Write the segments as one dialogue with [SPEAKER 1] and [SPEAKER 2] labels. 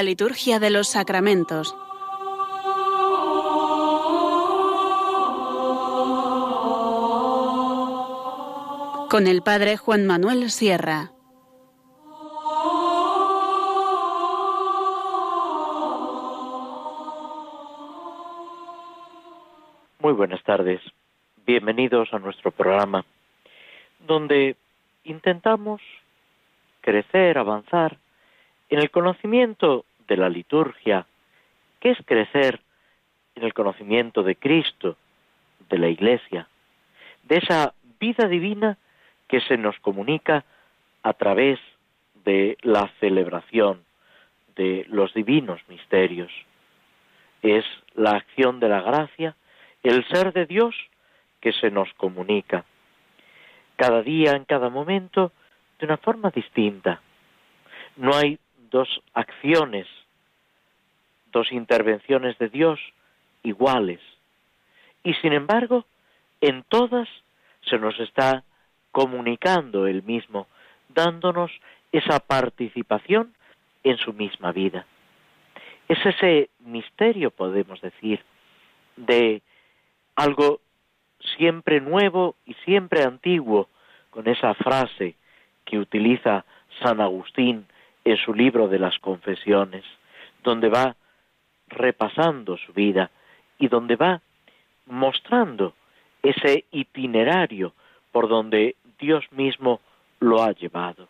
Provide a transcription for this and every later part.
[SPEAKER 1] La liturgia de los sacramentos. Con el Padre Juan Manuel Sierra.
[SPEAKER 2] Muy buenas tardes. Bienvenidos a nuestro programa, donde intentamos crecer, avanzar en el conocimiento la liturgia, que es crecer en el conocimiento de Cristo, de la Iglesia, de esa vida divina que se nos comunica a través de la celebración de los divinos misterios. Es la acción de la gracia, el ser de Dios que se nos comunica. Cada día, en cada momento, de una forma distinta. No hay dos acciones, dos intervenciones de Dios iguales. Y sin embargo, en todas se nos está comunicando el mismo, dándonos esa participación en su misma vida. Es ese misterio, podemos decir, de algo siempre nuevo y siempre antiguo, con esa frase que utiliza San Agustín en su libro de las confesiones, donde va repasando su vida y donde va mostrando ese itinerario por donde Dios mismo lo ha llevado.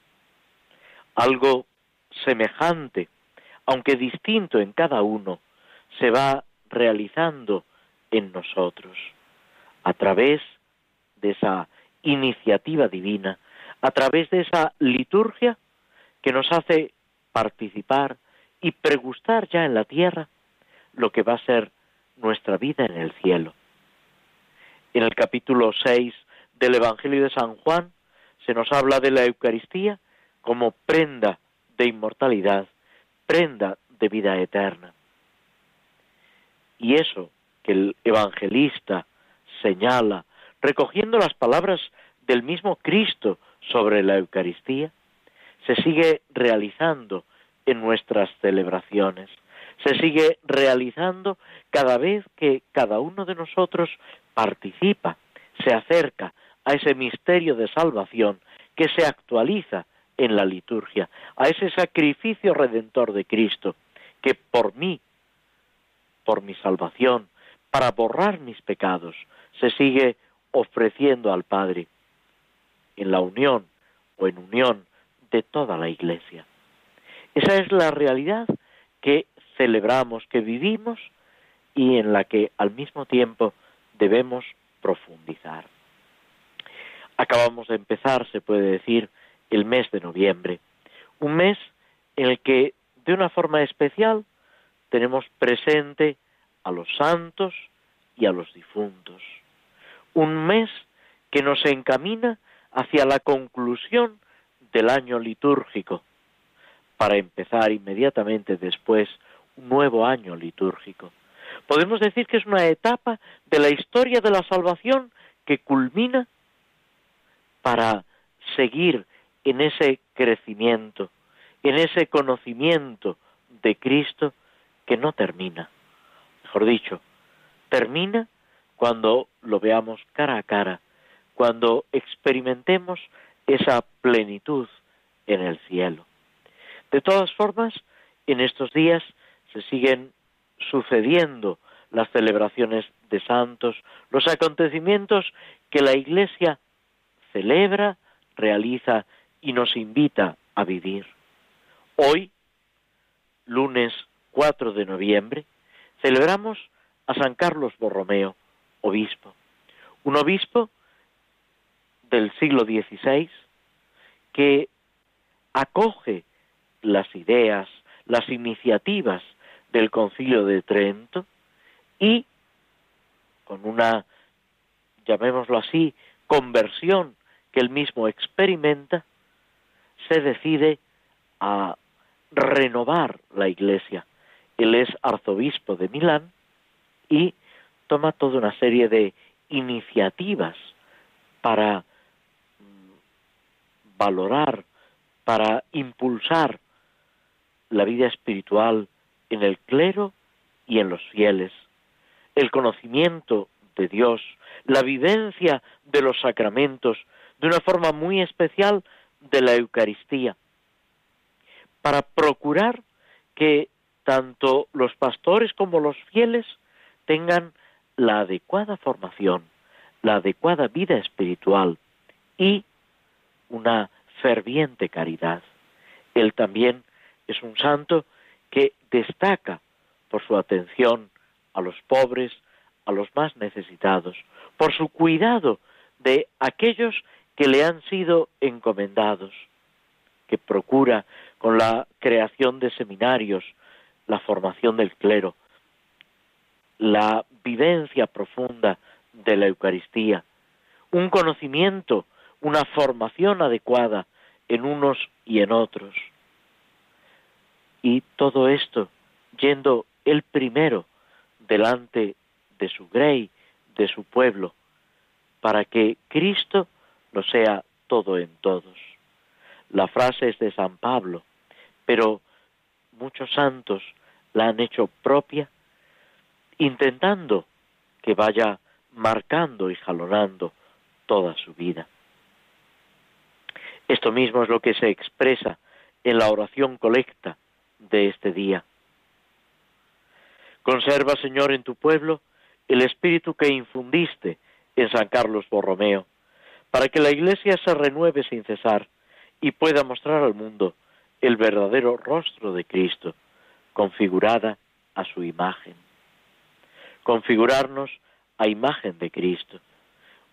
[SPEAKER 2] Algo semejante, aunque distinto en cada uno, se va realizando en nosotros a través de esa iniciativa divina, a través de esa liturgia que nos hace participar y pregustar ya en la tierra lo que va a ser nuestra vida en el cielo. En el capítulo 6 del Evangelio de San Juan se nos habla de la Eucaristía como prenda de inmortalidad, prenda de vida eterna. Y eso que el evangelista señala, recogiendo las palabras del mismo Cristo sobre la Eucaristía, se sigue realizando en nuestras celebraciones, se sigue realizando cada vez que cada uno de nosotros participa, se acerca a ese misterio de salvación que se actualiza en la liturgia, a ese sacrificio redentor de Cristo, que por mí, por mi salvación, para borrar mis pecados, se sigue ofreciendo al Padre en la unión o en unión de toda la Iglesia. Esa es la realidad que celebramos, que vivimos y en la que al mismo tiempo debemos profundizar. Acabamos de empezar, se puede decir, el mes de noviembre, un mes en el que de una forma especial tenemos presente a los santos y a los difuntos. Un mes que nos encamina hacia la conclusión del año litúrgico, para empezar inmediatamente después nuevo año litúrgico. Podemos decir que es una etapa de la historia de la salvación que culmina para seguir en ese crecimiento, en ese conocimiento de Cristo que no termina. Mejor dicho, termina cuando lo veamos cara a cara, cuando experimentemos esa plenitud en el cielo. De todas formas, en estos días se siguen sucediendo las celebraciones de santos, los acontecimientos que la Iglesia celebra, realiza y nos invita a vivir. Hoy, lunes 4 de noviembre, celebramos a San Carlos Borromeo, obispo. Un obispo del siglo XVI que acoge las ideas, las iniciativas del concilio de Trento y con una, llamémoslo así, conversión que él mismo experimenta, se decide a renovar la iglesia. Él es arzobispo de Milán y toma toda una serie de iniciativas para valorar, para impulsar la vida espiritual en el clero y en los fieles, el conocimiento de Dios, la vivencia de los sacramentos, de una forma muy especial de la Eucaristía, para procurar que tanto los pastores como los fieles tengan la adecuada formación, la adecuada vida espiritual y una ferviente caridad. Él también es un santo que destaca por su atención a los pobres, a los más necesitados, por su cuidado de aquellos que le han sido encomendados, que procura con la creación de seminarios, la formación del clero, la vivencia profunda de la Eucaristía, un conocimiento, una formación adecuada en unos y en otros. Y todo esto yendo el primero delante de su grey, de su pueblo, para que Cristo lo sea todo en todos. La frase es de San Pablo, pero muchos santos la han hecho propia, intentando que vaya marcando y jalonando toda su vida. Esto mismo es lo que se expresa en la oración colecta de este día. Conserva, Señor, en tu pueblo el espíritu que infundiste en San Carlos Borromeo, para que la Iglesia se renueve sin cesar y pueda mostrar al mundo el verdadero rostro de Cristo, configurada a su imagen. Configurarnos a imagen de Cristo,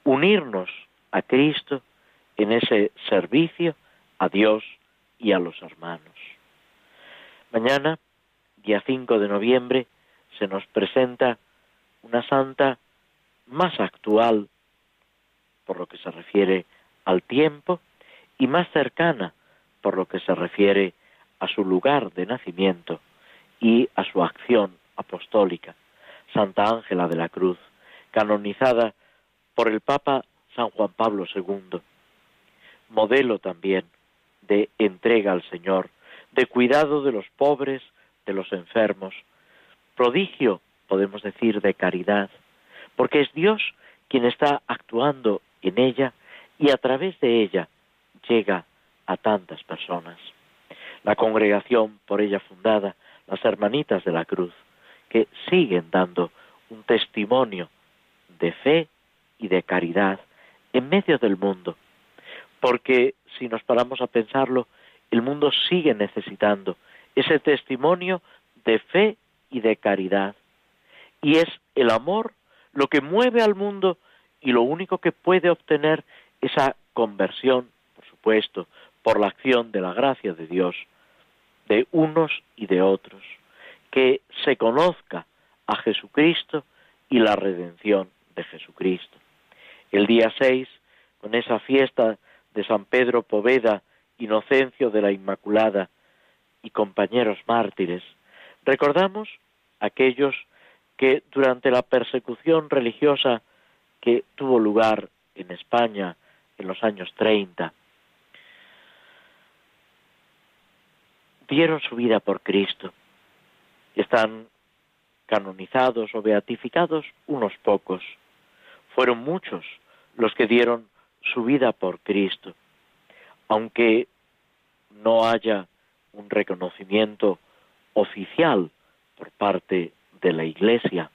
[SPEAKER 2] unirnos a Cristo en ese servicio a Dios y a los hermanos. Mañana, día 5 de noviembre, se nos presenta una santa más actual por lo que se refiere al tiempo y más cercana por lo que se refiere a su lugar de nacimiento y a su acción apostólica, Santa Ángela de la Cruz, canonizada por el Papa San Juan Pablo II, modelo también de entrega al Señor, de cuidado de los pobres, de los enfermos, prodigio, podemos decir, de caridad, porque es Dios quien está actuando en ella y a través de ella llega a tantas personas. La congregación por ella fundada, las hermanitas de la cruz, que siguen dando un testimonio de fe y de caridad en medio del mundo, porque si nos paramos a pensarlo, el mundo sigue necesitando ese testimonio de fe y de caridad. Y es el amor lo que mueve al mundo y lo único que puede obtener esa conversión, por supuesto, por la acción de la gracia de Dios, de unos y de otros, que se conozca a Jesucristo y la redención de Jesucristo. El día 6, con esa fiesta de San Pedro Poveda, Inocencio de la Inmaculada y compañeros mártires, recordamos aquellos que durante la persecución religiosa que tuvo lugar en España en los años 30, dieron su vida por Cristo. Están canonizados o beatificados unos pocos. Fueron muchos los que dieron su vida por Cristo. Aunque no haya un reconocimiento oficial por parte de la Iglesia.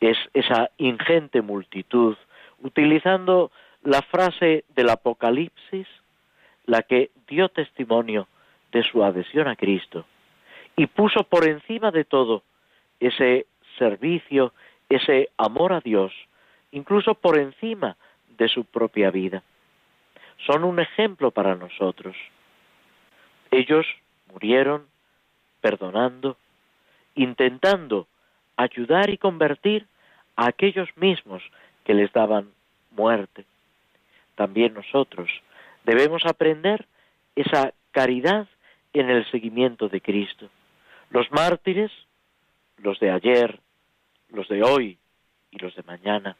[SPEAKER 2] Es esa ingente multitud, utilizando la frase del Apocalipsis, la que dio testimonio de su adhesión a Cristo y puso por encima de todo ese servicio, ese amor a Dios, incluso por encima de su propia vida. Son un ejemplo para nosotros. Ellos murieron perdonando, intentando ayudar y convertir a aquellos mismos que les daban muerte. También nosotros debemos aprender esa caridad en el seguimiento de Cristo. Los mártires, los de ayer, los de hoy y los de mañana,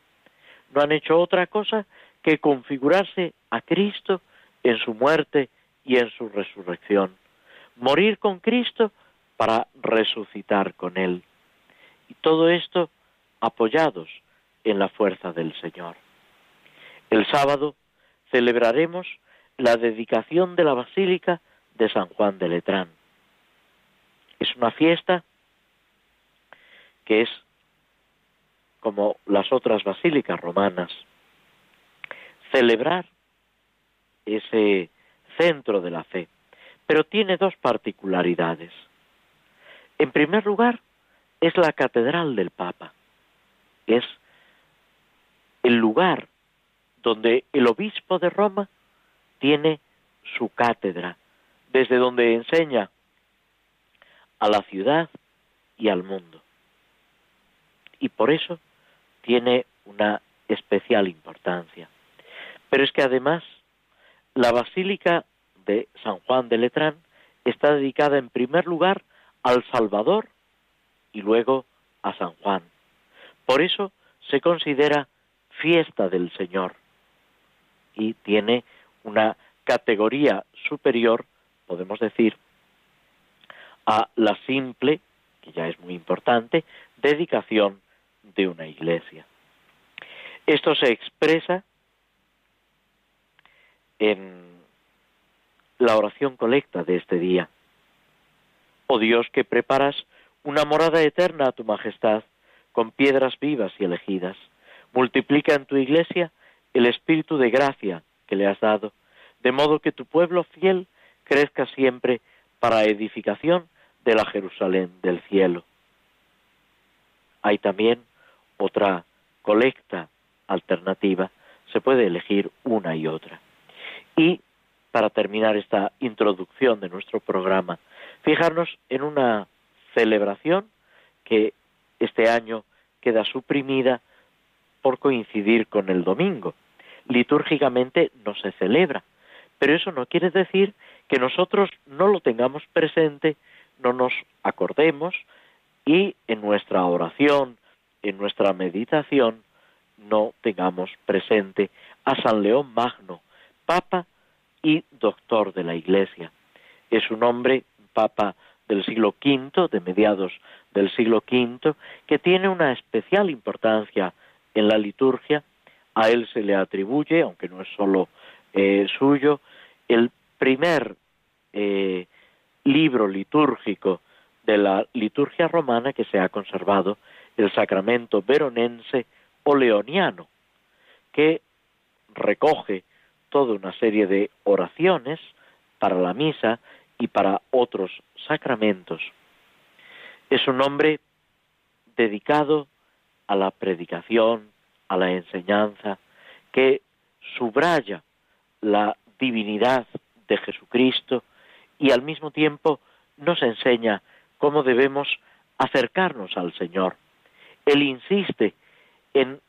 [SPEAKER 2] no han hecho otra cosa que configurarse a Cristo en su muerte y en su resurrección, morir con Cristo para resucitar con Él. Y todo esto apoyados en la fuerza del Señor. El sábado celebraremos la dedicación de la Basílica de San Juan de Letrán. Es una fiesta que es como las otras basílicas romanas, celebrar ese centro de la fe, pero tiene dos particularidades. En primer lugar, es la catedral del Papa, es el lugar donde el obispo de Roma tiene su cátedra, desde donde enseña a la ciudad y al mundo. Y por eso tiene una especial importancia. Pero es que además la Basílica de San Juan de Letrán está dedicada en primer lugar al Salvador y luego a San Juan. Por eso se considera fiesta del Señor y tiene una categoría superior, podemos decir, a la simple, que ya es muy importante, dedicación de una iglesia. Esto se expresa en la oración colecta de este día. Oh Dios, que preparas una morada eterna a tu majestad con piedras vivas y elegidas, multiplica en tu iglesia el espíritu de gracia que le has dado, de modo que tu pueblo fiel crezca siempre para edificación de la Jerusalén del cielo. Hay también otra colecta alternativa, se puede elegir una y otra. Y para terminar esta introducción de nuestro programa, fijarnos en una celebración que este año queda suprimida por coincidir con el domingo. Litúrgicamente no se celebra, pero eso no quiere decir que nosotros no lo tengamos presente, no nos acordemos y en nuestra oración, en nuestra meditación, no tengamos presente a San León Magno, Papa y Doctor de la Iglesia. Es un hombre, Papa del siglo V, de mediados del siglo V, que tiene una especial importancia en la liturgia. A él se le atribuye, aunque no es solo eh, suyo, el primer eh, libro litúrgico de la liturgia romana que se ha conservado, el sacramento veronense o leoniano, que recoge toda una serie de oraciones para la misa y para otros sacramentos. Es un hombre dedicado a la predicación, a la enseñanza, que subraya la divinidad de Jesucristo y al mismo tiempo nos enseña cómo debemos acercarnos al Señor. Él insiste en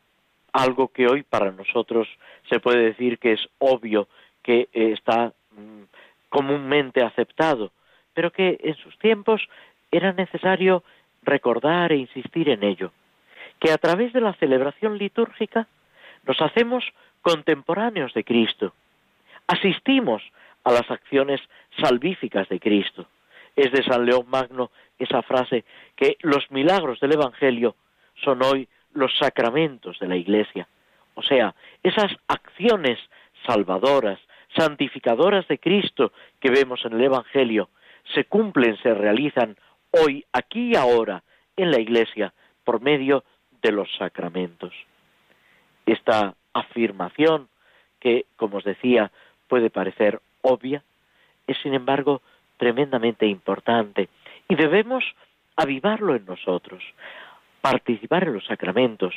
[SPEAKER 2] algo que hoy para nosotros se puede decir que es obvio, que eh, está mm, comúnmente aceptado, pero que en sus tiempos era necesario recordar e insistir en ello, que a través de la celebración litúrgica nos hacemos contemporáneos de Cristo, asistimos a las acciones salvíficas de Cristo. Es de San León Magno esa frase que los milagros del Evangelio son hoy los sacramentos de la Iglesia. O sea, esas acciones salvadoras, santificadoras de Cristo que vemos en el Evangelio, se cumplen, se realizan hoy, aquí y ahora, en la Iglesia, por medio de los sacramentos. Esta afirmación, que, como os decía, puede parecer obvia, es sin embargo tremendamente importante y debemos avivarlo en nosotros, participar en los sacramentos,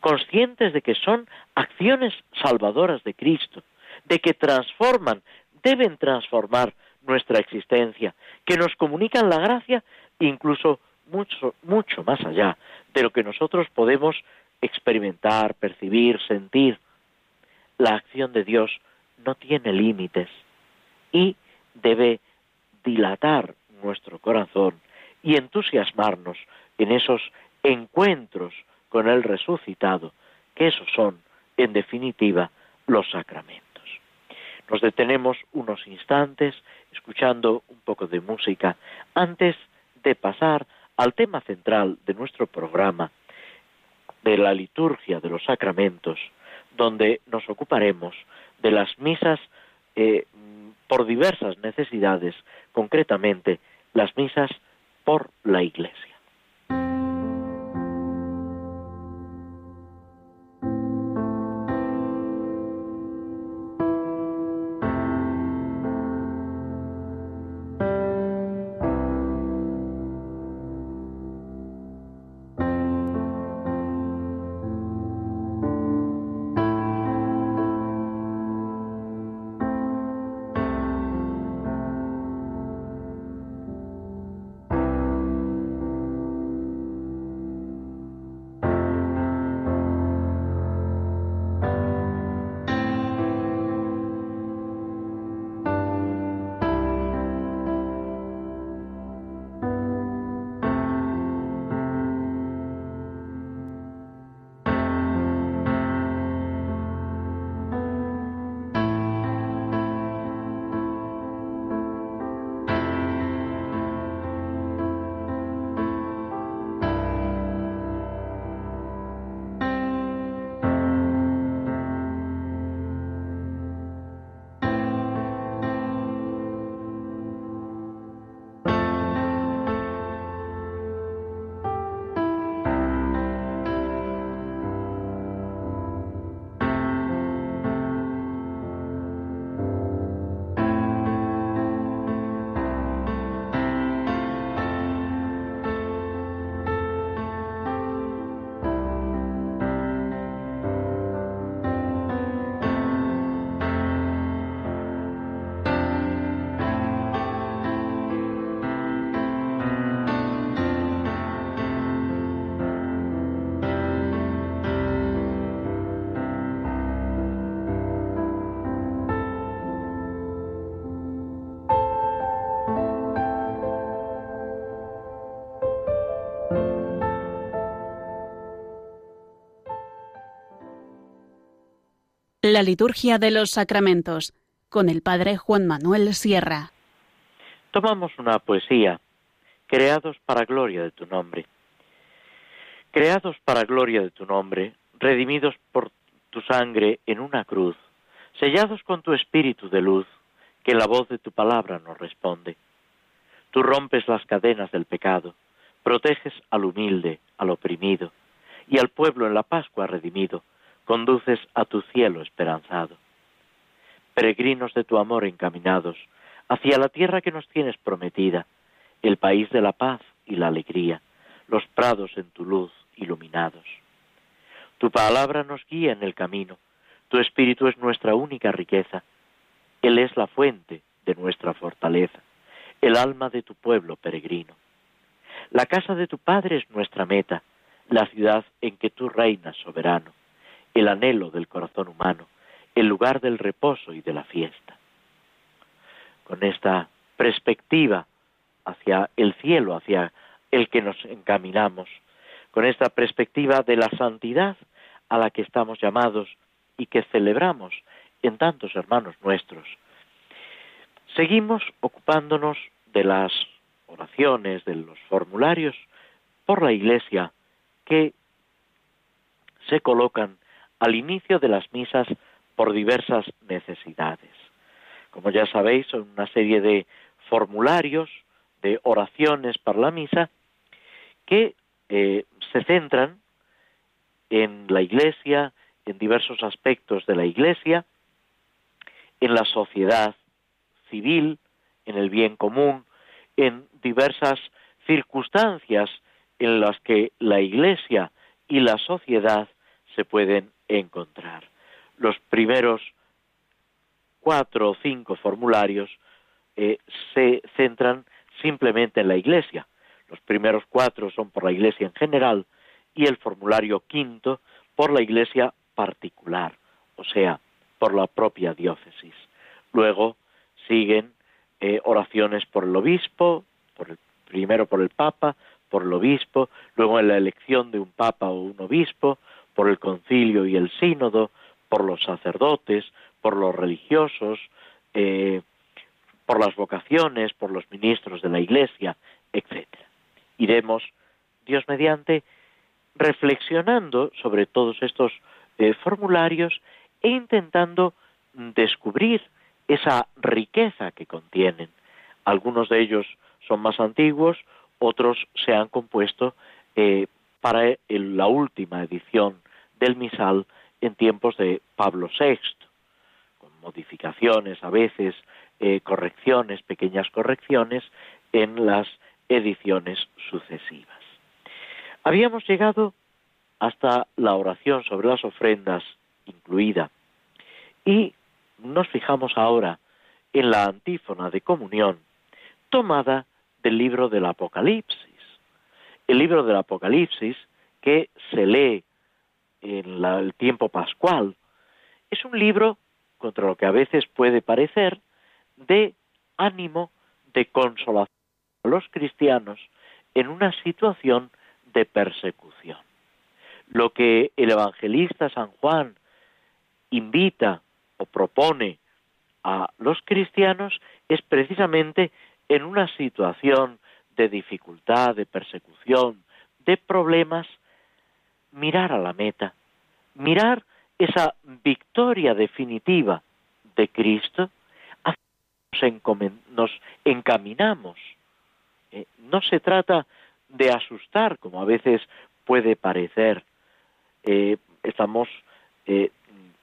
[SPEAKER 2] conscientes de que son acciones salvadoras de Cristo, de que transforman, deben transformar nuestra existencia, que nos comunican la gracia incluso mucho, mucho más allá de lo que nosotros podemos experimentar, percibir, sentir. La acción de Dios no tiene límites y debe dilatar nuestro corazón y entusiasmarnos en esos encuentros con el resucitado, que esos son, en definitiva, los sacramentos. Nos detenemos unos instantes escuchando un poco de música antes de pasar al tema central de nuestro programa, de la liturgia de los sacramentos, donde nos ocuparemos de las misas eh, por diversas necesidades, concretamente las misas por la Iglesia.
[SPEAKER 1] La liturgia de los sacramentos con el padre Juan Manuel Sierra.
[SPEAKER 2] Tomamos una poesía, creados para gloria de tu nombre. Creados para gloria de tu nombre, redimidos por tu sangre en una cruz, sellados con tu espíritu de luz, que la voz de tu palabra nos responde. Tú rompes las cadenas del pecado, proteges al humilde, al oprimido, y al pueblo en la Pascua redimido, conduces a tu cielo esperanzado. Peregrinos de tu amor encaminados hacia la tierra que nos tienes prometida, el país de la paz y la alegría, los prados en tu luz iluminados. Tu palabra nos guía en el camino, tu espíritu es nuestra única riqueza, Él es la fuente de nuestra fortaleza, el alma de tu pueblo peregrino. La casa de tu Padre es nuestra meta, la ciudad en que tú reinas soberano el anhelo del corazón humano, el lugar del reposo y de la fiesta. Con esta perspectiva hacia el cielo, hacia el que nos encaminamos, con esta perspectiva de la santidad a la que estamos llamados y que celebramos en tantos hermanos nuestros. Seguimos ocupándonos de las oraciones, de los formularios por la Iglesia que se colocan al inicio de las misas por diversas necesidades. Como ya sabéis, son una serie de formularios, de oraciones para la misa, que eh, se centran en la Iglesia, en diversos aspectos de la Iglesia, en la sociedad civil, en el bien común, en diversas circunstancias en las que la Iglesia y la sociedad se pueden encontrar. Los primeros cuatro o cinco formularios eh, se centran simplemente en la Iglesia. Los primeros cuatro son por la Iglesia en general y el formulario quinto por la Iglesia particular, o sea, por la propia diócesis. Luego siguen eh, oraciones por el obispo, por el, primero por el Papa, por el obispo, luego en la elección de un Papa o un obispo, por el concilio y el sínodo, por los sacerdotes, por los religiosos, eh, por las vocaciones, por los ministros de la Iglesia, etc. Iremos, Dios mediante, reflexionando sobre todos estos eh, formularios e intentando descubrir esa riqueza que contienen. Algunos de ellos son más antiguos, otros se han compuesto eh, para la última edición del misal en tiempos de Pablo VI, con modificaciones a veces, eh, correcciones, pequeñas correcciones en las ediciones sucesivas. Habíamos llegado hasta la oración sobre las ofrendas incluida y nos fijamos ahora en la antífona de comunión tomada del libro del Apocalipsis. El libro del Apocalipsis que se lee en el tiempo pascual es un libro contra lo que a veces puede parecer de ánimo, de consolación a los cristianos en una situación de persecución. Lo que el evangelista San Juan invita o propone a los cristianos es precisamente en una situación de dificultad, de persecución, de problemas, mirar a la meta, mirar esa victoria definitiva de Cristo, nos encaminamos. Eh, no se trata de asustar, como a veces puede parecer. Eh, estamos eh,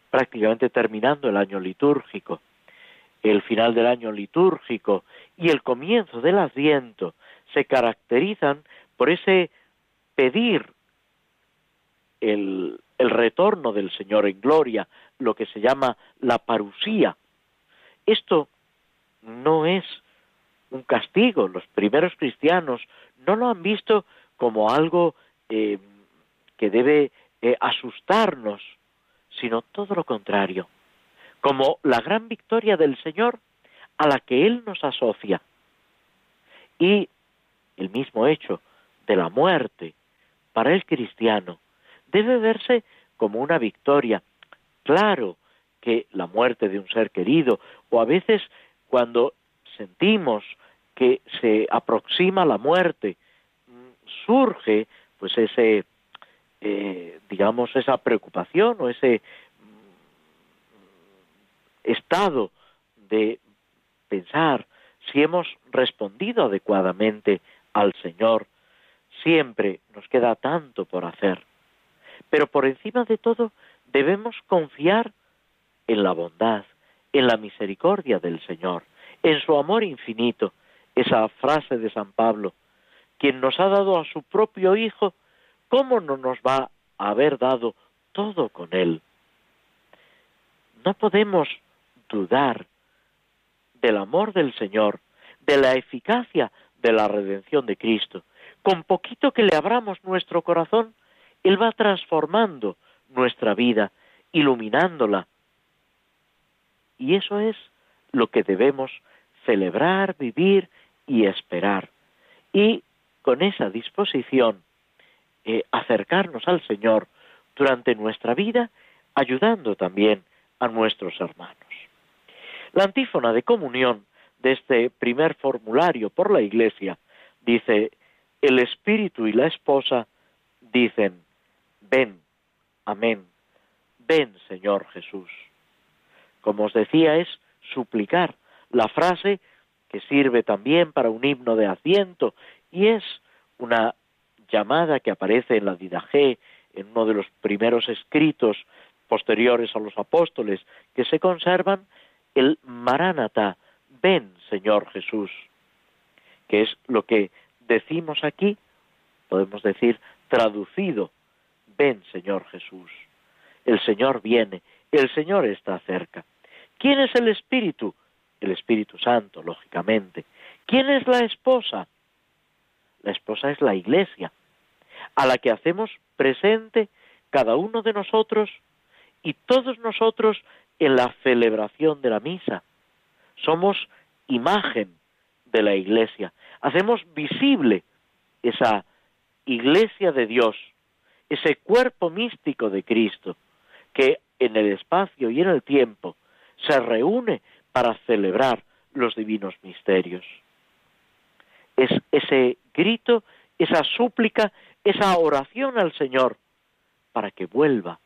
[SPEAKER 2] prácticamente terminando el año litúrgico. El final del año litúrgico y el comienzo del Adviento se caracterizan por ese pedir el, el retorno del Señor en gloria, lo que se llama la parusía. Esto no es un castigo. Los primeros cristianos no lo han visto como algo eh, que debe eh, asustarnos, sino todo lo contrario, como la gran victoria del Señor a la que Él nos asocia. Y el mismo hecho de la muerte para el cristiano debe verse como una victoria. Claro que la muerte de un ser querido, o a veces cuando sentimos que se aproxima la muerte, surge pues ese, eh, digamos, esa preocupación o ese mm, estado de pensar si hemos respondido adecuadamente al Señor. Siempre nos queda tanto por hacer. Pero por encima de todo debemos confiar en la bondad, en la misericordia del Señor, en su amor infinito. Esa frase de San Pablo, quien nos ha dado a su propio Hijo, ¿cómo no nos va a haber dado todo con Él? No podemos dudar del amor del Señor, de la eficacia de la redención de Cristo. Con poquito que le abramos nuestro corazón, Él va transformando nuestra vida, iluminándola, y eso es lo que debemos celebrar, vivir y esperar. Y con esa disposición, eh, acercarnos al Señor durante nuestra vida, ayudando también a nuestros hermanos. La antífona de comunión de este primer formulario por la Iglesia dice, el Espíritu y la esposa dicen, ven, amén, ven Señor Jesús. Como os decía, es suplicar. La frase que sirve también para un himno de asiento y es una llamada que aparece en la Didaje, en uno de los primeros escritos posteriores a los apóstoles que se conservan, el Maránata, ven Señor Jesús, que es lo que decimos aquí, podemos decir traducido, ven Señor Jesús. El Señor viene, el Señor está cerca. ¿Quién es el Espíritu? El Espíritu Santo, lógicamente. ¿Quién es la esposa? La esposa es la Iglesia, a la que hacemos presente cada uno de nosotros y todos nosotros en la celebración de la misa. Somos imagen de la Iglesia. Hacemos visible esa Iglesia de Dios, ese cuerpo místico de Cristo, que en el espacio y en el tiempo se reúne para celebrar los divinos misterios. Es ese grito, esa súplica, esa oración al Señor para que vuelva,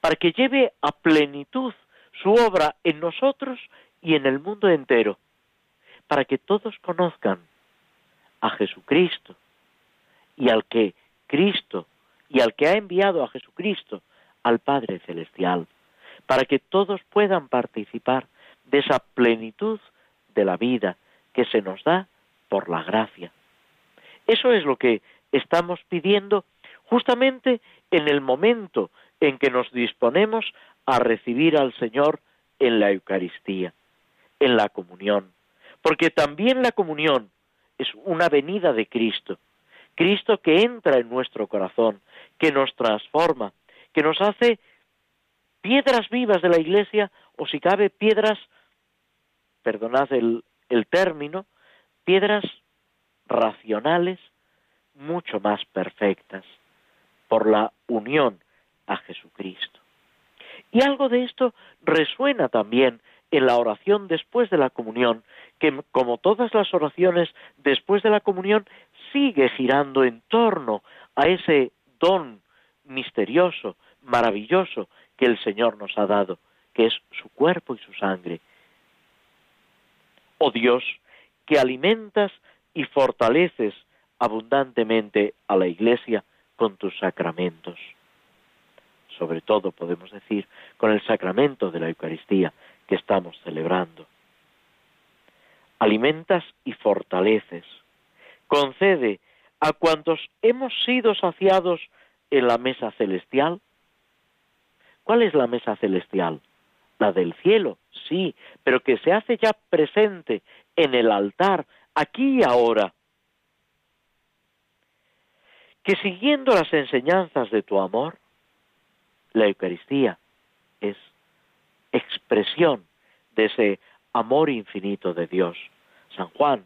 [SPEAKER 2] para que lleve a plenitud su obra en nosotros y en el mundo entero, para que todos conozcan a Jesucristo y al que Cristo y al que ha enviado a Jesucristo, al Padre Celestial, para que todos puedan participar de esa plenitud de la vida que se nos da por la gracia. Eso es lo que estamos pidiendo justamente en el momento en que nos disponemos a recibir al Señor en la Eucaristía, en la comunión, porque también la comunión es una venida de Cristo, Cristo que entra en nuestro corazón, que nos transforma, que nos hace piedras vivas de la Iglesia, o si cabe, piedras, perdonad el, término, piedras racionales mucho más perfectas por la unión a Jesucristo. Y algo de esto resuena también en la oración después de la comunión, que como todas las oraciones después de la comunión sigue girando en torno a ese don misterioso, maravilloso que el Señor nos ha dado, que es su cuerpo y su sangre. Oh Dios, que alimentas y fortaleces abundantemente a la Iglesia con tus sacramentos. Sobre todo podemos decir con el sacramento de la Eucaristía que estamos celebrando. Alimentas y fortaleces. Concede a cuantos hemos sido saciados en la mesa celestial. ¿Cuál es la mesa celestial? La del cielo, sí, pero que se hace ya presente en el altar, aquí y ahora. Que siguiendo las enseñanzas de tu amor, la Eucaristía es expresión de ese amor infinito de Dios. San Juan,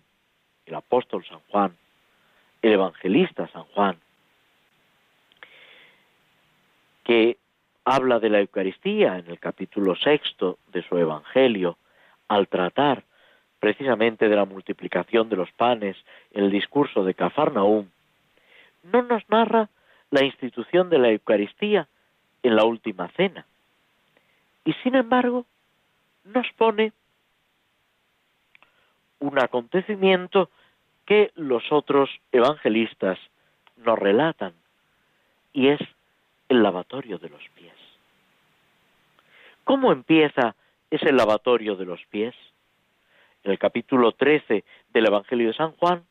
[SPEAKER 2] el apóstol San Juan, el evangelista San Juan, que habla de la Eucaristía en el capítulo sexto de su Evangelio, al tratar precisamente de la multiplicación de los panes en el discurso de Cafarnaúm, no nos narra la institución de la Eucaristía en la última cena. Y sin embargo, nos pone un acontecimiento que los otros evangelistas nos relatan, y es el lavatorio de los pies. ¿Cómo empieza ese lavatorio de los pies? En el capítulo 13 del Evangelio de San Juan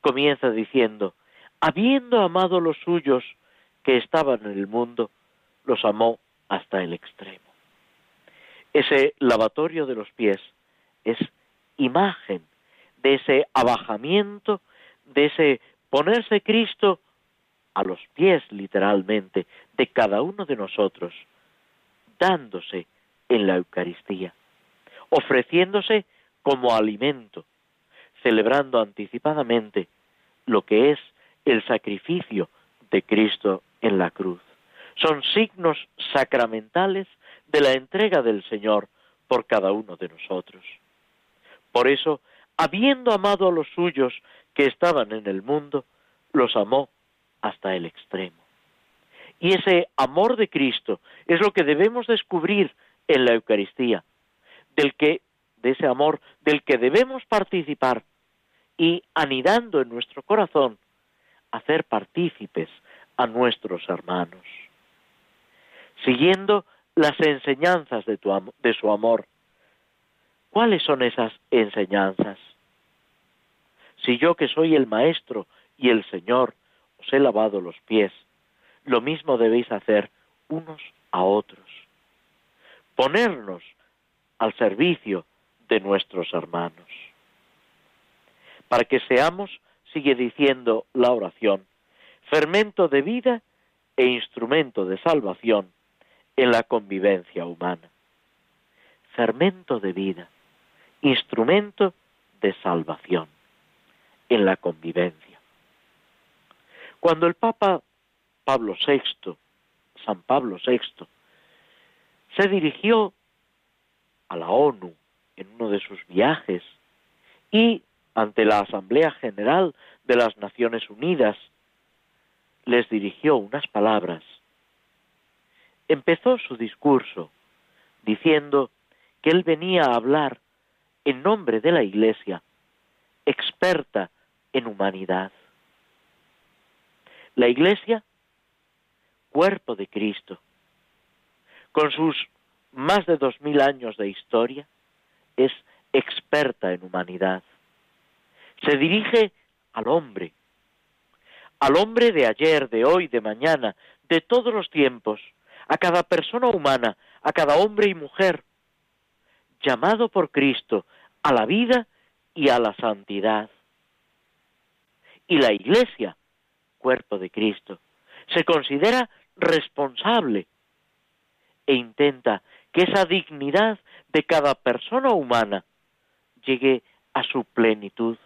[SPEAKER 2] comienza diciendo, habiendo amado los suyos que estaban en el mundo, los amó hasta el extremo. Ese lavatorio de los pies es imagen de ese abajamiento, de ese ponerse Cristo a los pies literalmente de cada uno de nosotros, dándose en la Eucaristía, ofreciéndose como alimento, celebrando anticipadamente lo que es el sacrificio de Cristo en la cruz. Son signos sacramentales de la entrega del Señor por cada uno de nosotros. Por eso, habiendo amado a los suyos que estaban en el mundo, los amó hasta el extremo. Y ese amor de Cristo es lo que debemos descubrir en la Eucaristía, del que de ese amor del que debemos participar y anidando en nuestro corazón hacer partícipes a nuestros hermanos. Siguiendo las enseñanzas de, tu, de su amor. ¿Cuáles son esas enseñanzas? Si yo que soy el Maestro y el Señor os he lavado los pies, lo mismo debéis hacer unos a otros. Ponernos al servicio de nuestros hermanos. Para que seamos, sigue diciendo la oración, fermento de vida e instrumento de salvación en la convivencia humana. Fermento de vida, instrumento de salvación en la convivencia. Cuando el Papa Pablo VI, San Pablo VI, se dirigió a la ONU en uno de sus viajes y ante la Asamblea General de las Naciones Unidas les dirigió unas palabras. Empezó su discurso diciendo que él venía a hablar en nombre de la Iglesia, experta en humanidad. La Iglesia, cuerpo de Cristo, con sus más de dos mil años de historia, es experta en humanidad. Se dirige al hombre, al hombre de ayer, de hoy, de mañana, de todos los tiempos, a cada persona humana, a cada hombre y mujer, llamado por Cristo a la vida y a la santidad. Y la Iglesia, cuerpo de Cristo, se considera responsable e intenta que esa dignidad de cada persona humana llegue a su plenitud.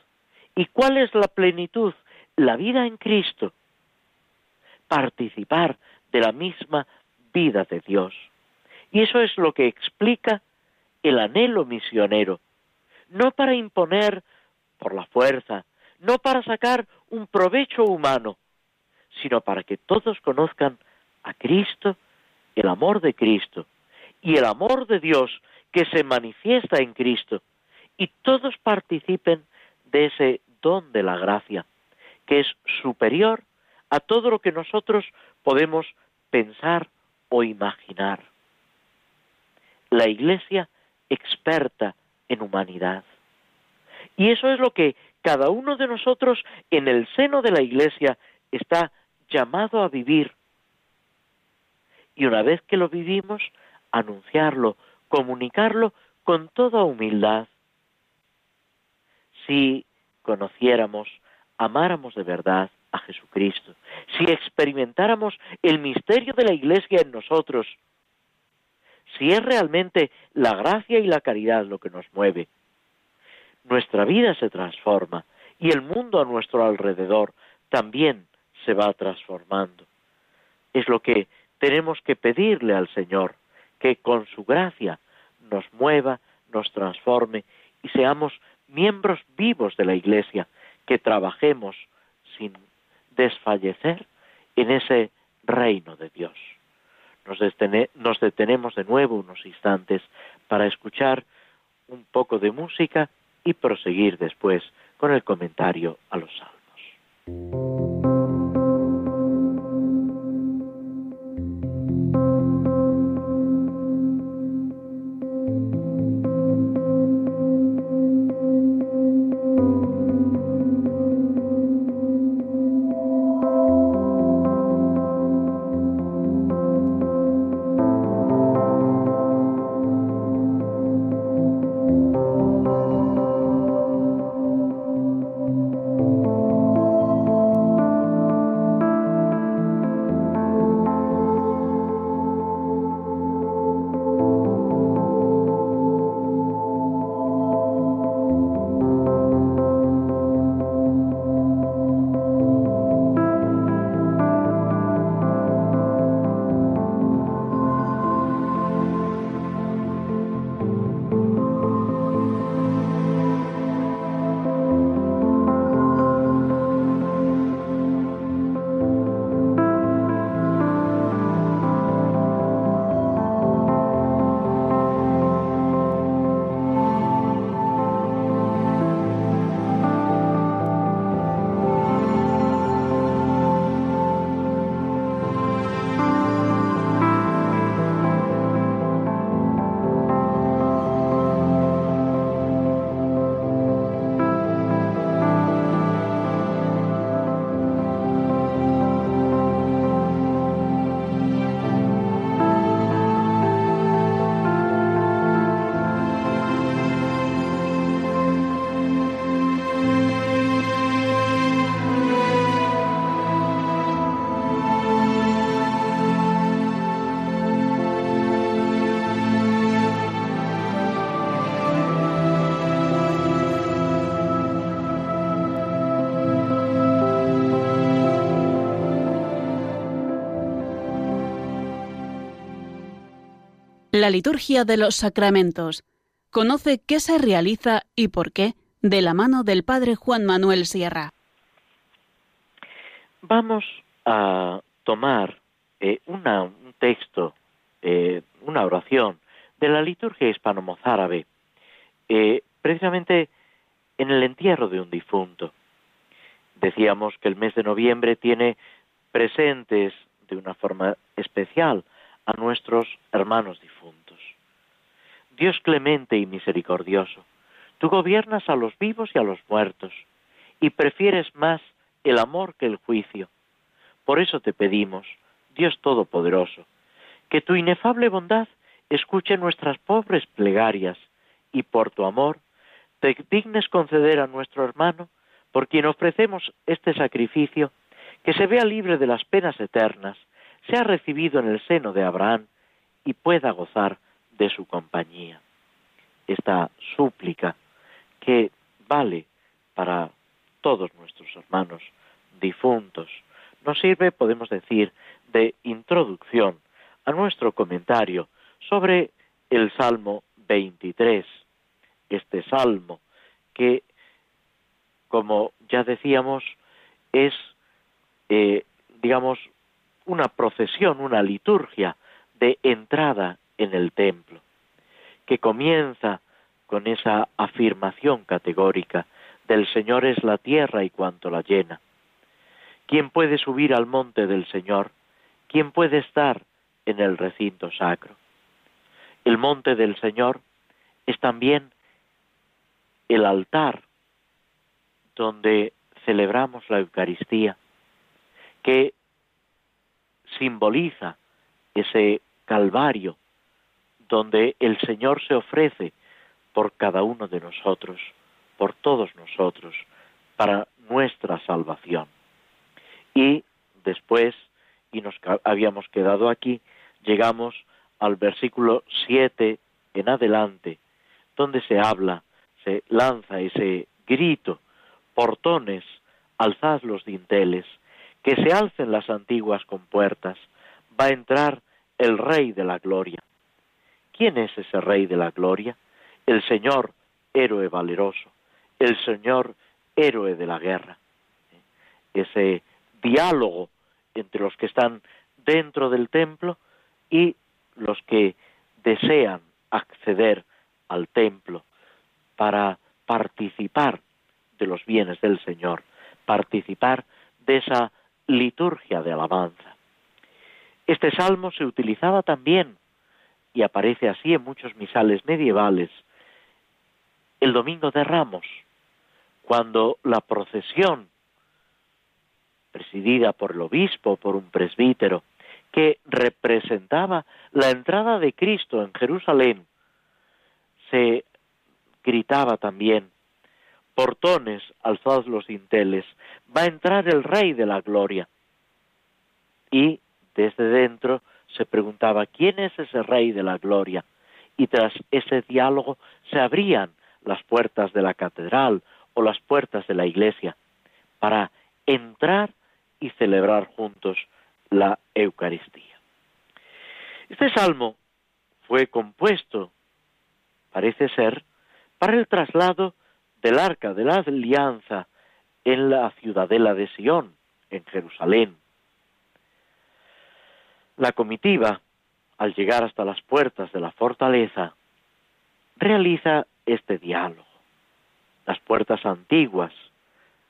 [SPEAKER 2] ¿Y cuál es la plenitud? La vida en Cristo. Participar de la misma vida de Dios. Y eso es lo que explica el anhelo misionero, no para imponer por la fuerza, no para sacar un provecho humano, sino para que todos conozcan a Cristo, el amor de Cristo y el amor de Dios que se manifiesta en Cristo, y todos participen de ese don de la gracia, que es superior a todo lo que nosotros podemos pensar o imaginar. La Iglesia experta en humanidad. Y eso es lo que cada uno de nosotros en el seno de la Iglesia está llamado a vivir. Y una vez que lo vivimos, anunciarlo, comunicarlo con toda humildad. Si conociéramos, amáramos de verdad a Jesucristo, si experimentáramos el misterio de la Iglesia en nosotros, si es realmente la gracia y la caridad lo que nos mueve, nuestra vida se transforma y el mundo a nuestro alrededor también se va transformando. Es lo que tenemos que pedirle al Señor, que con su gracia nos mueva, nos transforme y seamos miembros vivos de la Iglesia, que trabajemos sin desfallecer en ese reino de Dios. Nos, detenemos de nuevo unos instantes para escuchar un poco de música y proseguir después con el comentario a los salmos.
[SPEAKER 1] La liturgia de los sacramentos, Conoce qué se realiza y por qué de la mano del Padre Juan Manuel Sierra.
[SPEAKER 2] Vamos a tomar eh, un texto, eh, una oración de la liturgia hispano-mozárabe, eh, precisamente en el entierro de un difunto. Decíamos que el mes de noviembre tiene presentes de una forma especial a nuestros hermanos difuntos. Dios clemente y misericordioso, tú gobiernas a los vivos y a los muertos, y prefieres más el amor que el juicio. Por eso te pedimos, Dios Todopoderoso, que tu inefable bondad escuche nuestras pobres plegarias, y por tu amor te dignes conceder a nuestro hermano, por quien ofrecemos este sacrificio, que se vea libre de las penas eternas, sea recibido en el seno de Abraham y pueda gozar de su compañía. Esta súplica que vale para todos nuestros hermanos difuntos, nos sirve, podemos decir, de introducción a nuestro comentario sobre el Salmo 23, este salmo que, como ya decíamos, es, eh, digamos, una procesión, una liturgia de entrada en el templo, que comienza con esa afirmación categórica del Señor es la tierra y cuanto la llena. ¿Quién puede subir al monte del Señor? ¿Quién puede estar en el recinto sacro? El monte del Señor es también el altar donde celebramos la Eucaristía, que simboliza ese Calvario donde el Señor se ofrece por cada uno de nosotros, por todos nosotros, para nuestra salvación. Y después, y nos habíamos quedado aquí, llegamos al versículo 7 en adelante, donde se habla, se lanza ese grito, portones, alzad los dinteles, que se alcen las antiguas compuertas, va a entrar el Rey de la Gloria. ¿Quién es ese Rey de la Gloria? El Señor, héroe valeroso, el Señor, héroe de la guerra. Ese diálogo entre los que están dentro del templo y los que desean acceder al templo para participar de los bienes del Señor, participar de esa liturgia de alabanza. Este salmo se utilizaba también, y aparece así en muchos misales medievales, el domingo de Ramos, cuando la procesión, presidida por el obispo, por un presbítero, que representaba la entrada de Cristo en Jerusalén, se gritaba también, portones, alzad los dinteles, va a entrar el Rey de la Gloria. Y desde dentro se preguntaba, ¿quién es ese Rey de la Gloria? Y tras ese diálogo se abrían las puertas de la catedral o las puertas de la iglesia para entrar y celebrar juntos la Eucaristía. Este salmo fue compuesto, parece ser, para el traslado del arca de la alianza en la ciudadela de Sion, en Jerusalén. La comitiva, al llegar hasta las puertas de la fortaleza, realiza este diálogo. Las puertas antiguas,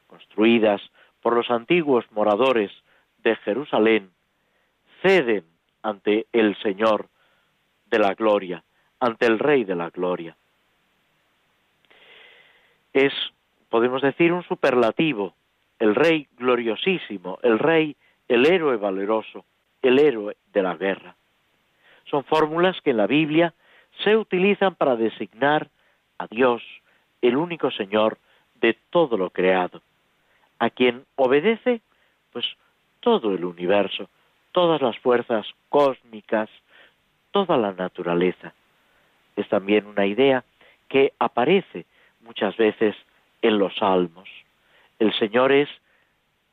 [SPEAKER 2] construidas por los antiguos moradores de Jerusalén, ceden ante el Señor de la gloria, ante el Rey de la gloria. Es, podemos decir, un superlativo, el Rey gloriosísimo, el Rey, el héroe valeroso, el héroe de la guerra. Son fórmulas que en la Biblia se utilizan para designar a Dios, el único Señor de todo lo creado, a quien obedece, pues, todo el universo, todas las fuerzas cósmicas, toda la naturaleza. Es también una idea que aparece muchas veces en los salmos. El Señor es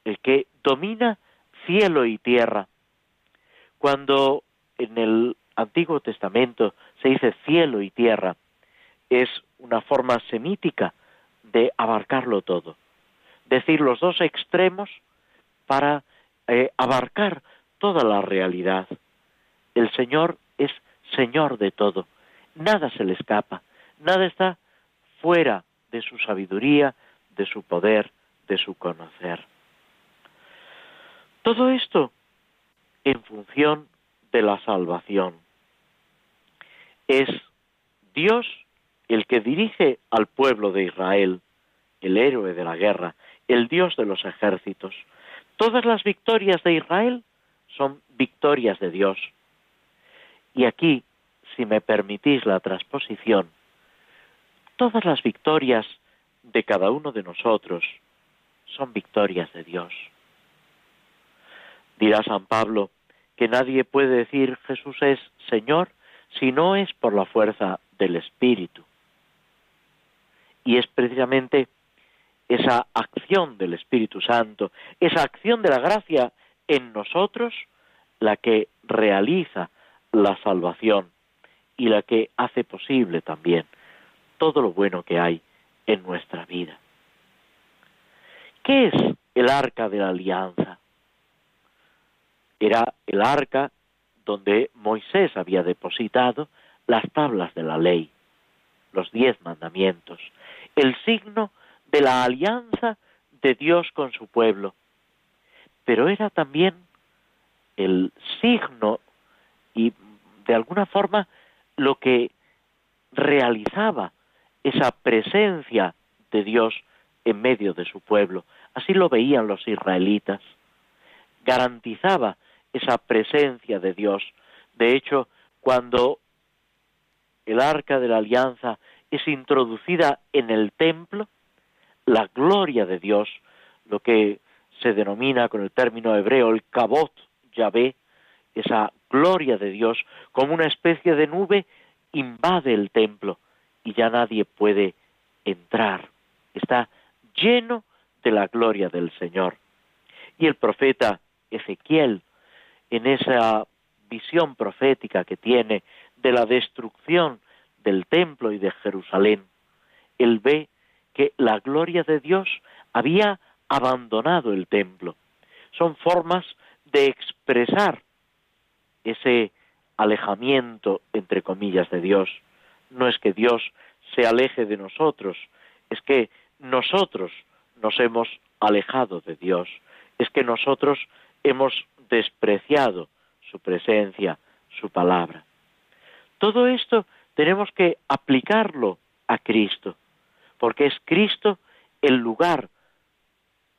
[SPEAKER 2] el que domina cielo y tierra. Cuando en el Antiguo Testamento se dice cielo y tierra, es una forma semítica de abarcarlo todo. Decir los dos extremos para eh, abarcar toda la realidad. El Señor es Señor de todo. Nada se le escapa. Nada está fuera de su sabiduría, de su poder, de su conocer. Todo esto en función de la salvación. Es Dios el que dirige al pueblo de Israel, el héroe de la guerra, el Dios de los ejércitos. Todas las victorias de Israel son victorias de Dios. Y aquí, si me permitís la transposición, todas las victorias de cada uno de nosotros son victorias de Dios. Dirá San Pablo que nadie puede decir Jesús es Señor si no es por la fuerza del Espíritu. Y es precisamente esa acción del Espíritu Santo, esa acción de la gracia en nosotros, la que realiza la salvación y la que hace posible también todo lo bueno que hay en nuestra vida. ¿Qué es el arca de la alianza? Era el arca donde Moisés había depositado las tablas de la ley, los diez mandamientos, el signo de la alianza de Dios con su pueblo. Pero era también el signo y de alguna forma lo que realizaba esa presencia de Dios en medio de su pueblo. Así lo veían los israelitas. Garantizaba esa presencia de Dios. De hecho, cuando el arca de la alianza es introducida en el templo, la gloria de Dios, lo que se denomina con el término hebreo el kabot Yahvé, esa gloria de Dios, como una especie de nube, invade el templo y ya nadie puede entrar. Está lleno de la gloria del Señor. Y el profeta Ezequiel, en esa visión profética que tiene de la destrucción del templo y de Jerusalén, él ve que la gloria de Dios había abandonado el templo. Son formas de expresar ese alejamiento, entre comillas, de Dios. No es que Dios se aleje de nosotros, es que nosotros nos hemos alejado de Dios, es que nosotros hemos despreciado su presencia, su palabra. Todo esto tenemos que aplicarlo a Cristo, porque es Cristo el lugar,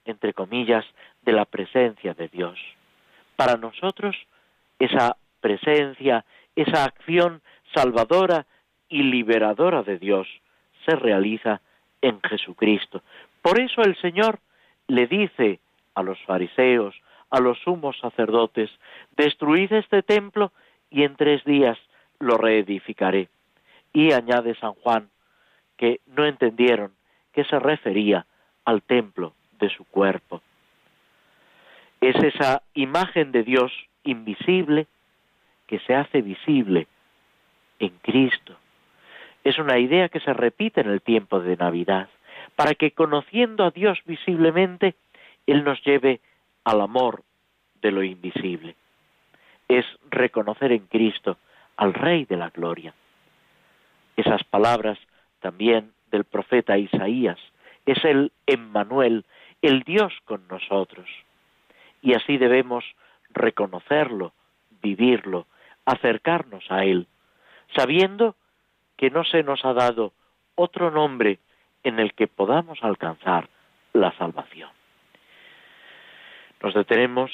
[SPEAKER 2] entre comillas, de la presencia de Dios. Para nosotros, esa presencia, esa acción salvadora y liberadora de Dios se realiza en Jesucristo. Por eso el Señor le dice a los fariseos, a los sumos sacerdotes, destruid este templo y en tres días lo reedificaré. Y añade San Juan que no entendieron que se refería al templo de su cuerpo. Es esa imagen de Dios invisible que se hace visible en Cristo. Es una idea que se repite en el tiempo de Navidad, para que conociendo a Dios visiblemente, Él nos lleve al amor de lo invisible. Es reconocer en Cristo al Rey de la Gloria. Esas palabras también del profeta Isaías, es el Emmanuel, el Dios con nosotros. Y así debemos reconocerlo, vivirlo, acercarnos a Él, sabiendo que no se nos ha dado otro nombre en el que podamos alcanzar la salvación. Nos detenemos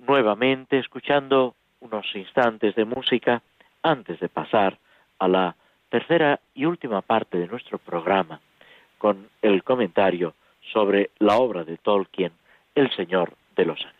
[SPEAKER 2] nuevamente escuchando unos instantes de música antes de pasar a la tercera y última parte de nuestro programa con el comentario sobre la obra de Tolkien, El Señor de los Anillos.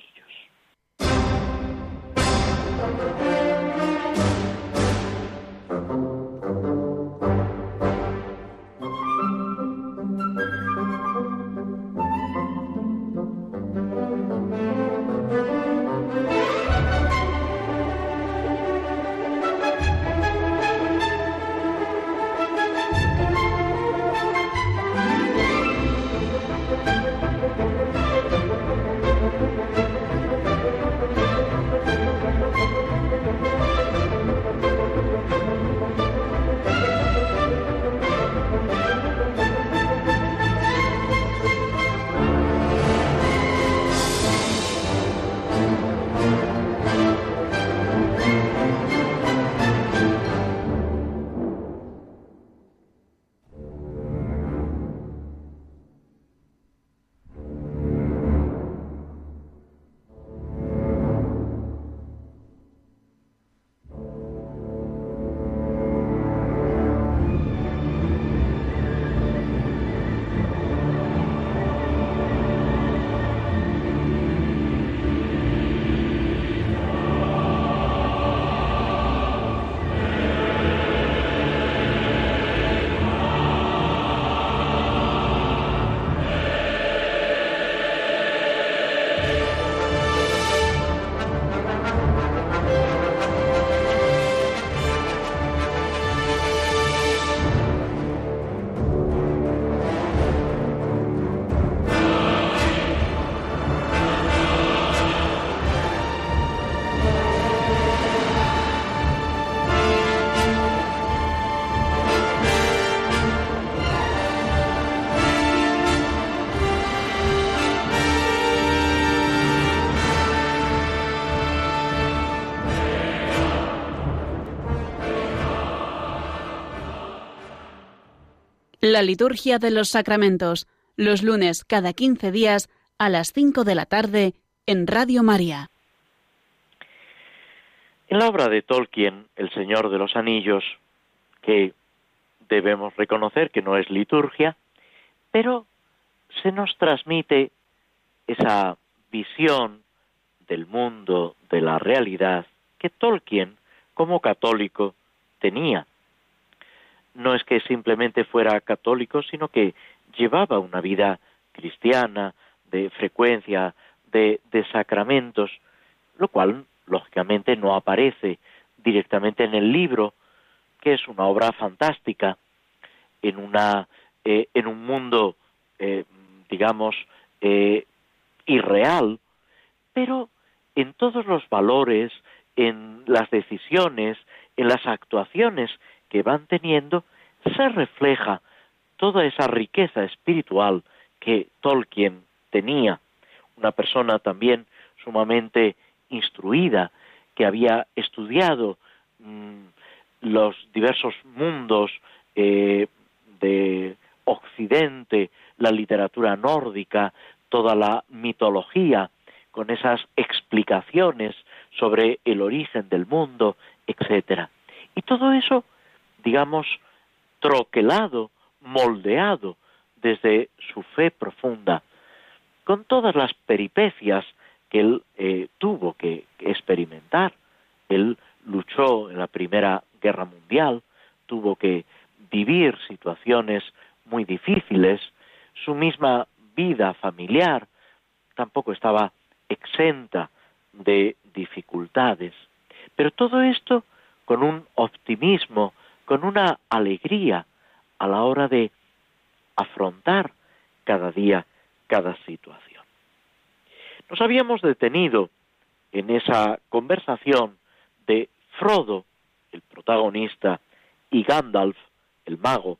[SPEAKER 1] La liturgia de los sacramentos, los lunes cada 15 días a las 5 de la tarde en Radio María.
[SPEAKER 2] En la obra de Tolkien, El Señor de los Anillos, que debemos reconocer que no es liturgia, pero se nos transmite esa visión del mundo, de la realidad, que Tolkien, como católico, tenía. No es que simplemente fuera católico, sino que llevaba una vida cristiana, de frecuencia, de, de sacramentos, lo cual lógicamente no aparece directamente en el libro, que es una obra fantástica en una eh, en un mundo eh, digamos eh, irreal, pero en todos los valores, en las decisiones, en las actuaciones que van teniendo, se refleja toda esa riqueza espiritual que Tolkien tenía, una persona también sumamente instruida, que había estudiado mm, los diversos mundos eh, de Occidente, la literatura nórdica, toda la mitología, con esas explicaciones sobre el origen del mundo, etcétera. Y todo eso, digamos, troquelado, moldeado desde su fe profunda, con todas las peripecias que él eh, tuvo que experimentar. Él luchó en la Primera Guerra Mundial, tuvo que vivir situaciones muy difíciles, su misma vida familiar tampoco estaba exenta de dificultades. Pero todo esto con un optimismo, con una alegría a la hora de afrontar cada día cada situación. Nos habíamos detenido en esa conversación de Frodo, el protagonista, y Gandalf, el mago,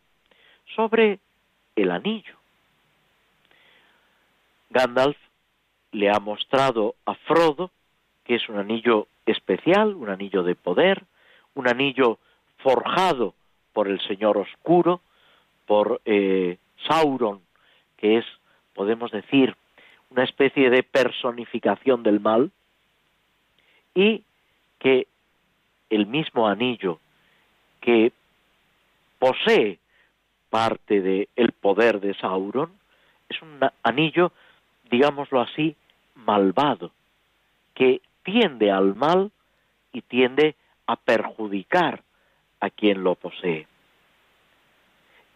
[SPEAKER 2] sobre el anillo. Gandalf le ha mostrado a Frodo que es un anillo especial, un anillo de poder, un anillo forjado por el Señor Oscuro, por eh, Sauron, que es, podemos decir, una especie de personificación del mal, y que el mismo anillo que posee parte del el poder de Sauron, es un anillo, digámoslo así, malvado, que tiende al mal y tiende a perjudicar a quien lo posee.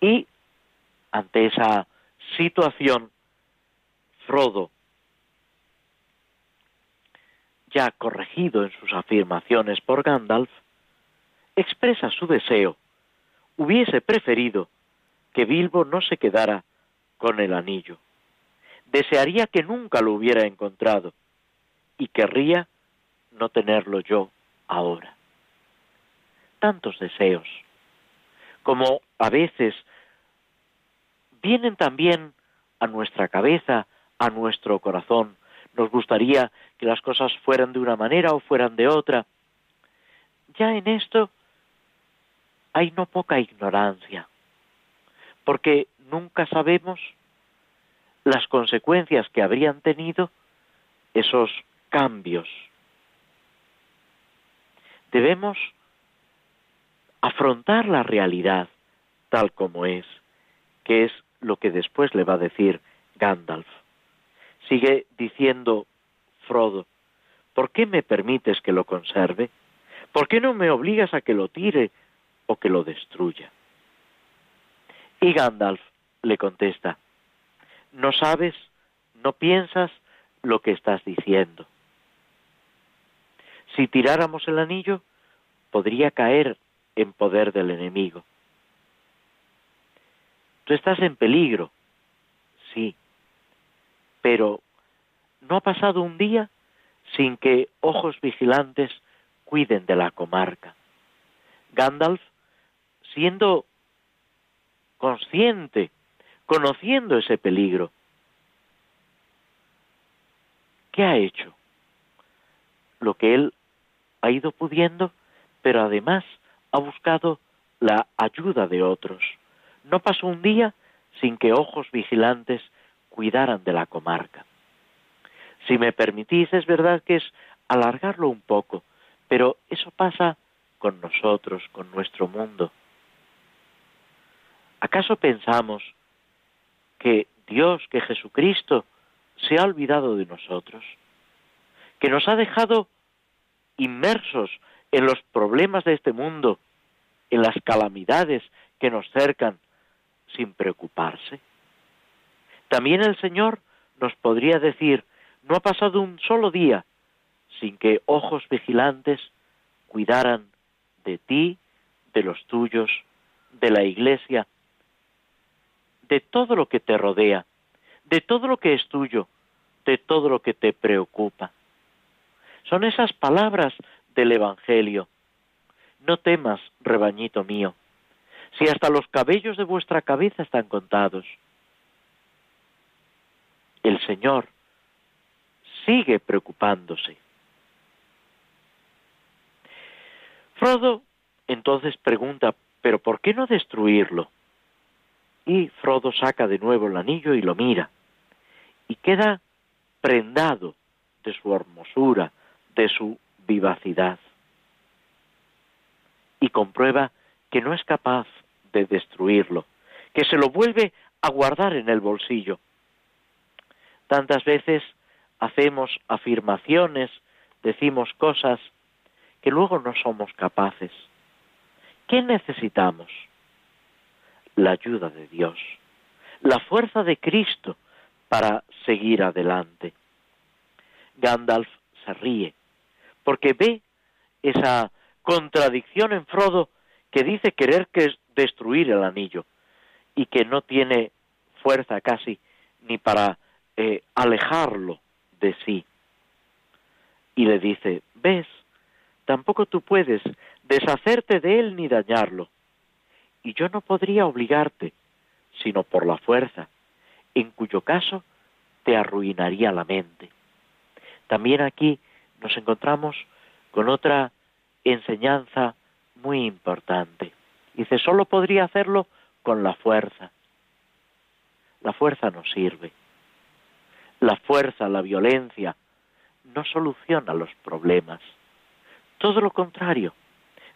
[SPEAKER 2] Y ante esa situación, Frodo, ya corregido en sus afirmaciones por Gandalf, expresa su deseo, hubiese preferido que Bilbo no se quedara con el anillo. Desearía que nunca lo hubiera encontrado y querría no tenerlo yo ahora. Tantos deseos, como a veces vienen también a nuestra cabeza, a nuestro corazón. Nos gustaría que las cosas fueran de una manera o fueran de otra. Ya en esto hay no poca ignorancia porque nunca sabemos las consecuencias que habrían tenido esos cambios. Debemos afrontar la realidad tal como es, que es lo que después le va a decir Gandalf. Sigue diciendo Frodo, ¿por qué me permites que lo conserve? ¿Por qué no me obligas a que lo tire o que lo destruya? Y Gandalf le contesta, no sabes, no piensas lo que estás diciendo. Si tiráramos el anillo, podría caer en poder del enemigo. Tú estás en peligro, sí, pero no ha pasado un día sin que ojos vigilantes cuiden de la comarca. Gandalf, siendo consciente, conociendo ese peligro. ¿Qué ha hecho? Lo que él ha ido pudiendo, pero además ha buscado la ayuda de otros, No pasó un día sin que ojos vigilantes cuidaran de la comarca. Si me permitís, es verdad que es alargarlo un poco, pero eso pasa con nosotros, con nuestro mundo. ¿Acaso pensamos que Dios, que Jesucristo, se ha olvidado de nosotros? ¿Que nos ha dejado inmersos en los problemas de este mundo, en las calamidades que nos cercan, sin preocuparse? También el Señor nos podría decir, no ha pasado un solo día sin que ojos vigilantes cuidaran de ti, de los tuyos, de la iglesia, de todo lo que te rodea, de todo lo que es tuyo, de todo lo que te preocupa. Son esas palabras del Evangelio. No temas, rebañito mío, si hasta los cabellos de vuestra cabeza están contados. El Señor sigue preocupándose. Frodo entonces pregunta, ¿pero por qué no destruirlo? Y Frodo saca de nuevo el anillo y lo mira, y queda prendado de su hermosura, de su vivacidad, y comprueba que no es capaz de destruirlo, que se lo vuelve a guardar en el bolsillo. Tantas veces hacemos afirmaciones, decimos cosas que luego no somos capaces. ¿Qué necesitamos? La ayuda de Dios, la fuerza de Cristo para seguir adelante. Gandalf se ríe porque ve esa contradicción en Frodo que dice querer que destruir el anillo y que no tiene fuerza casi ni para eh, alejarlo de sí. Y le dice, ves, tampoco tú puedes deshacerte de él ni dañarlo. Y yo no podría obligarte, sino por la fuerza, en cuyo caso te arruinaría la mente. También aquí nos encontramos con otra enseñanza muy importante. Dice, solo podría hacerlo con la fuerza. La fuerza no sirve. La fuerza, la violencia, no soluciona los problemas. Todo lo contrario,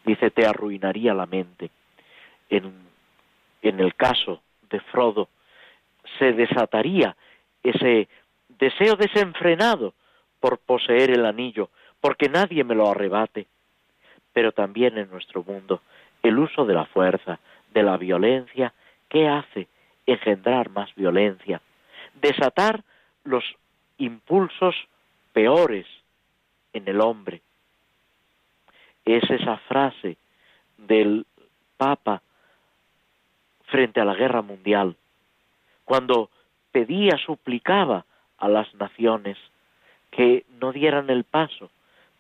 [SPEAKER 2] dice, te arruinaría la mente. En, en el caso de Frodo, se desataría ese deseo desenfrenado por poseer el anillo, porque nadie me lo arrebate. Pero también en nuestro mundo, el uso de la fuerza, de la violencia, ¿qué hace? Engendrar más violencia, desatar los impulsos peores en el hombre, es esa frase del Papa frente a la guerra mundial, cuando pedía, suplicaba a las naciones que no dieran el paso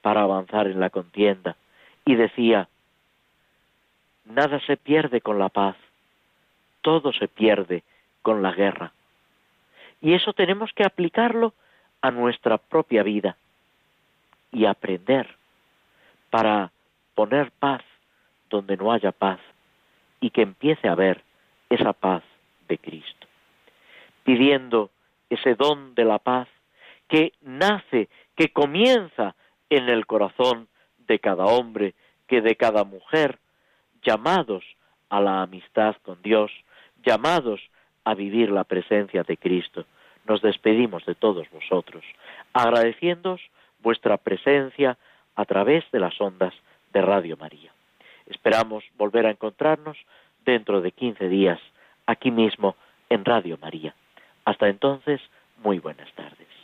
[SPEAKER 2] para avanzar en la contienda, y decía, nada se pierde con la paz, todo se pierde con la guerra. Y eso tenemos que aplicarlo a nuestra propia vida y aprender para poner paz donde no haya paz y que empiece a haber esa paz de Cristo. Pidiendo ese don de la paz que nace, que comienza en el corazón de cada hombre, que de cada mujer, llamados a la amistad con Dios, llamados a vivir la presencia de Cristo. Nos despedimos de todos vosotros, agradeciéndoos vuestra presencia a través de las ondas de Radio María. Esperamos volver a encontrarnos dentro de 15 días aquí mismo en Radio María. Hasta entonces, muy buenas tardes.